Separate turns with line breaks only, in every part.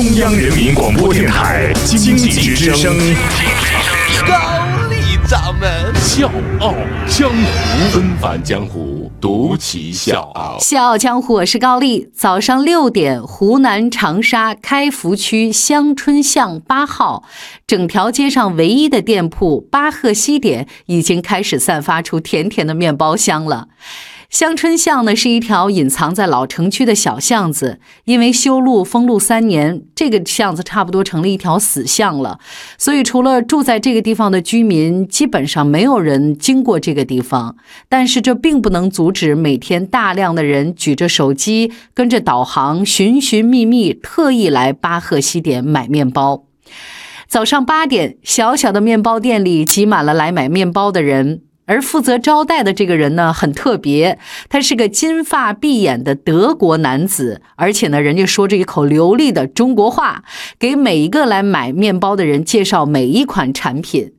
中央人民广播电台经济之声，
高丽掌门
笑傲江湖，纷繁江湖，独骑笑傲。
笑傲江湖，我是高丽。早上六点，湖南长沙开福区香春巷八号，整条街上唯一的店铺巴赫西点已经开始散发出甜甜的面包香了。香春巷呢是一条隐藏在老城区的小巷子，因为修路封路三年，这个巷子差不多成了一条死巷了。所以除了住在这个地方的居民，基本上没有人经过这个地方。但是这并不能阻止每天大量的人举着手机，跟着导航，寻寻觅觅，特意来巴赫西点买面包。早上八点，小小的面包店里挤满了来买面包的人。而负责招待的这个人呢，很特别，他是个金发碧眼的德国男子，而且呢，人家说着一口流利的中国话，给每一个来买面包的人介绍每一款产品。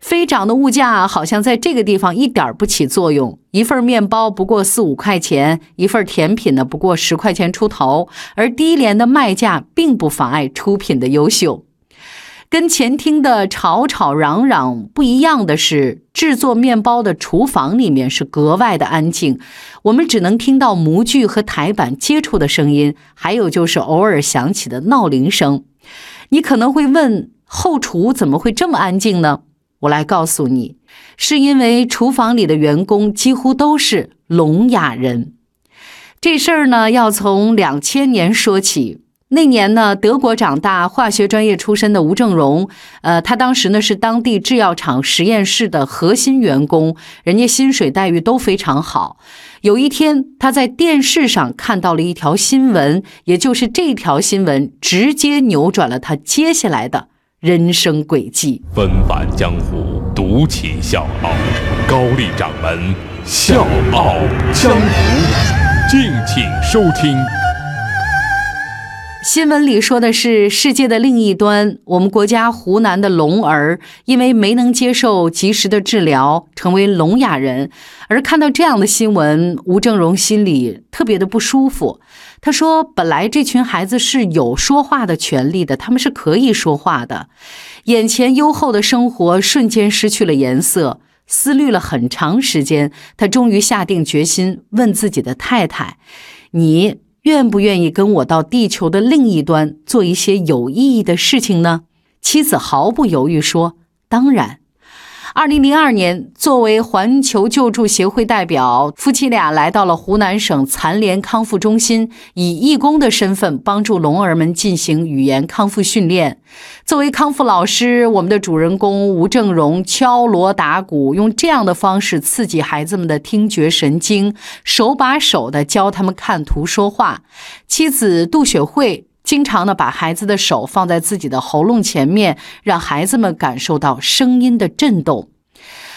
飞涨的物价好像在这个地方一点不起作用，一份面包不过四五块钱，一份甜品呢不过十块钱出头，而低廉的卖价并不妨碍出品的优秀。跟前厅的吵吵嚷嚷不一样的是，制作面包的厨房里面是格外的安静，我们只能听到模具和台板接触的声音，还有就是偶尔响起的闹铃声。你可能会问，后厨怎么会这么安静呢？我来告诉你，是因为厨房里的员工几乎都是聋哑人。这事儿呢，要从两千年说起。那年呢，德国长大、化学专业出身的吴正荣，呃，他当时呢是当地制药厂实验室的核心员工，人家薪水待遇都非常好。有一天，他在电视上看到了一条新闻，也就是这条新闻直接扭转了他接下来的人生轨迹。
纷繁江湖，独起笑傲，高丽掌门笑傲江湖，敬请收听。
新闻里说的是世界的另一端，我们国家湖南的聋儿因为没能接受及时的治疗，成为聋哑人。而看到这样的新闻，吴正荣心里特别的不舒服。他说：“本来这群孩子是有说话的权利的，他们是可以说话的。眼前优厚的生活瞬间失去了颜色。思虑了很长时间，他终于下定决心问自己的太太：‘你？’”愿不愿意跟我到地球的另一端做一些有意义的事情呢？妻子毫不犹豫说：“当然。”二零零二年，作为环球救助协会代表，夫妻俩来到了湖南省残联康复中心，以义工的身份帮助聋儿们进行语言康复训练。作为康复老师，我们的主人公吴正荣敲锣打鼓，用这样的方式刺激孩子们的听觉神经，手把手的教他们看图说话。妻子杜雪慧。经常呢，把孩子的手放在自己的喉咙前面，让孩子们感受到声音的震动。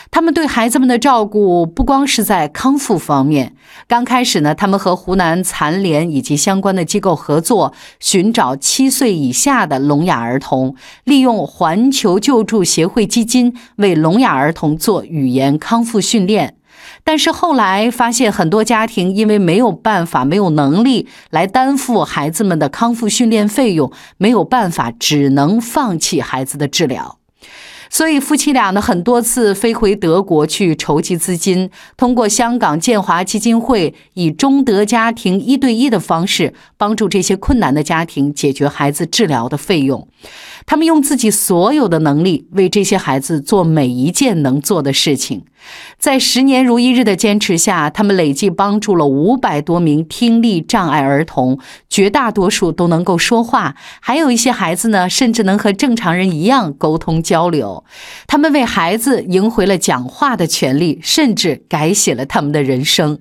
他们对孩子们的照顾不光是在康复方面。刚开始呢，他们和湖南残联以及相关的机构合作，寻找七岁以下的聋哑儿童，利用环球救助协会基金为聋哑儿童做语言康复训练。但是后来发现，很多家庭因为没有办法、没有能力来担负孩子们的康复训练费用，没有办法，只能放弃孩子的治疗。所以夫妻俩呢，很多次飞回德国去筹集资金，通过香港建华基金会以中德家庭一对一的方式，帮助这些困难的家庭解决孩子治疗的费用。他们用自己所有的能力为这些孩子做每一件能做的事情，在十年如一日的坚持下，他们累计帮助了五百多名听力障碍儿童，绝大多数都能够说话，还有一些孩子呢，甚至能和正常人一样沟通交流。他们为孩子赢回了讲话的权利，甚至改写了他们的人生。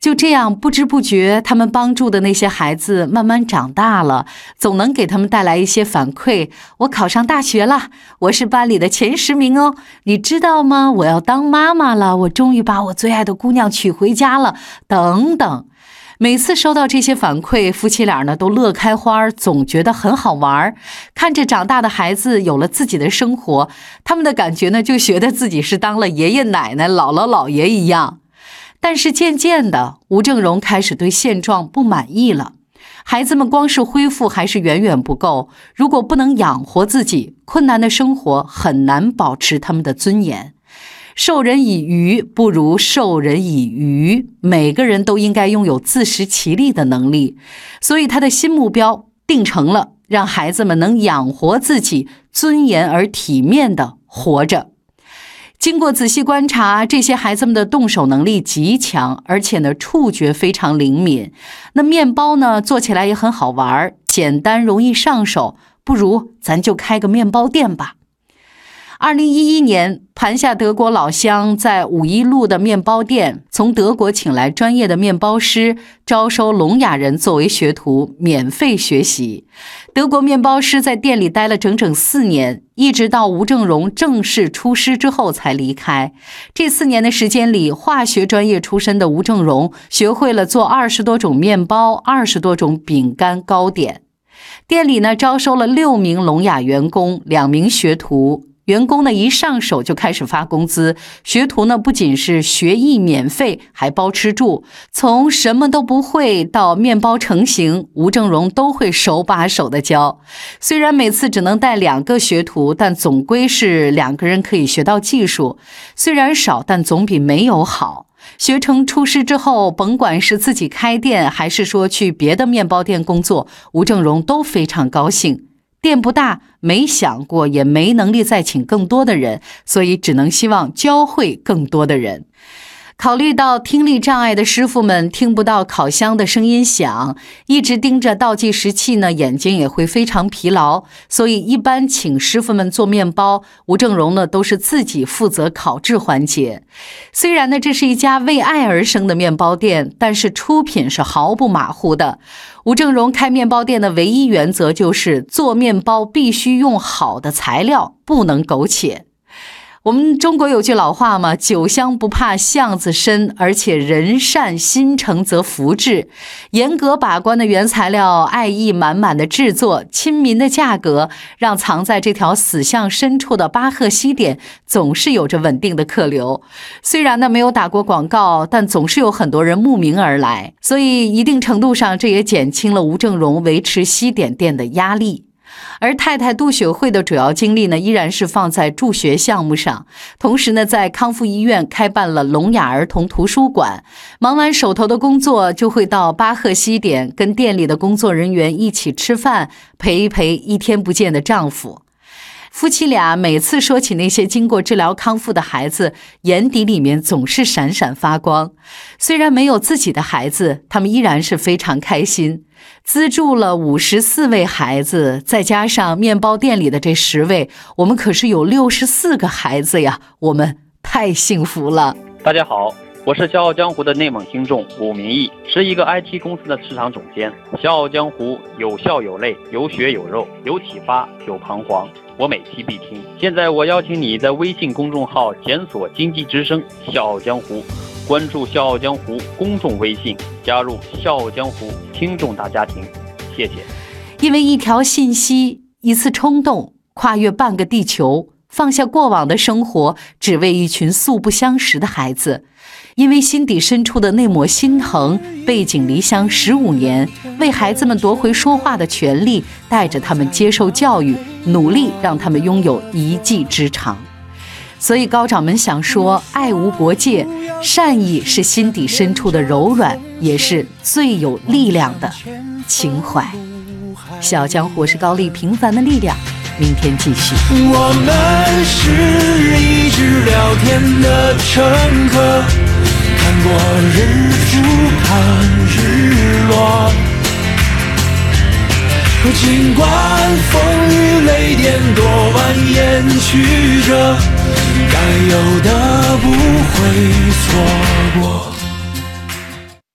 就这样，不知不觉，他们帮助的那些孩子慢慢长大了，总能给他们带来一些反馈。我考上大学了，我是班里的前十名哦，你知道吗？我要当妈妈了，我终于把我最爱的姑娘娶回家了。等等，每次收到这些反馈，夫妻俩呢都乐开花，总觉得很好玩。看着长大的孩子有了自己的生活，他们的感觉呢，就觉得自己是当了爷爷奶奶、姥姥姥爷一样。但是渐渐的，吴正荣开始对现状不满意了。孩子们光是恢复还是远远不够。如果不能养活自己，困难的生活很难保持他们的尊严。授人以鱼不如授人以渔，每个人都应该拥有自食其力的能力。所以他的新目标定成了，让孩子们能养活自己，尊严而体面的活着。经过仔细观察，这些孩子们的动手能力极强，而且呢，触觉非常灵敏。那面包呢，做起来也很好玩，简单容易上手。不如咱就开个面包店吧。二零一一年，盘下德国老乡在五一路的面包店，从德国请来专业的面包师，招收聋哑人作为学徒，免费学习。德国面包师在店里待了整整四年，一直到吴正荣正式出师之后才离开。这四年的时间里，化学专业出身的吴正荣学会了做二十多种面包、二十多种饼干糕点。店里呢，招收了六名聋哑员工，两名学徒。员工呢一上手就开始发工资，学徒呢不仅是学艺免费，还包吃住。从什么都不会到面包成型，吴正荣都会手把手的教。虽然每次只能带两个学徒，但总归是两个人可以学到技术。虽然少，但总比没有好。学成出师之后，甭管是自己开店，还是说去别的面包店工作，吴正荣都非常高兴。店不大，没想过，也没能力再请更多的人，所以只能希望教会更多的人。考虑到听力障碍的师傅们听不到烤箱的声音响，一直盯着倒计时器呢，眼睛也会非常疲劳。所以一般请师傅们做面包，吴正荣呢都是自己负责烤制环节。虽然呢这是一家为爱而生的面包店，但是出品是毫不马虎的。吴正荣开面包店的唯一原则就是做面包必须用好的材料，不能苟且。我们中国有句老话嘛，“酒香不怕巷子深”，而且人善心诚则福至。严格把关的原材料，爱意满满的制作，亲民的价格，让藏在这条死巷深处的巴赫西点总是有着稳定的客流。虽然呢没有打过广告，但总是有很多人慕名而来，所以一定程度上这也减轻了吴正荣维持西点店的压力。而太太杜雪慧的主要精力呢，依然是放在助学项目上，同时呢，在康复医院开办了聋哑儿童图书馆。忙完手头的工作，就会到巴赫西点跟店里的工作人员一起吃饭，陪一陪一天不见的丈夫。夫妻俩每次说起那些经过治疗康复的孩子，眼底里面总是闪闪发光。虽然没有自己的孩子，他们依然是非常开心。资助了五十四位孩子，再加上面包店里的这十位，我们可是有六十四个孩子呀！我们太幸福了。
大家好，我是《笑傲江湖》的内蒙听众武明义，是一个 IT 公司的市场总监。《笑傲江湖》有笑有泪，有血有肉，有启发，有彷徨。我每期必听。现在我邀请你在微信公众号检索“经济之声笑傲江湖”，关注“笑傲江湖”公众微信，加入“笑傲江湖”听众大家庭。谢谢。
因为一条信息，一次冲动，跨越半个地球，放下过往的生活，只为一群素不相识的孩子。因为心底深处的那抹心疼，背井离乡十五年，为孩子们夺回说话的权利，带着他们接受教育，努力让他们拥有一技之长。所以高掌门想说：爱无国界，善意是心底深处的柔软，也是最有力量的情怀。小江湖是高丽平凡的力量，明天继续。
我们是一直聊天的乘客。看过日出，看日落。尽管风雨雷电多蜿蜒曲折，该有的不会错过。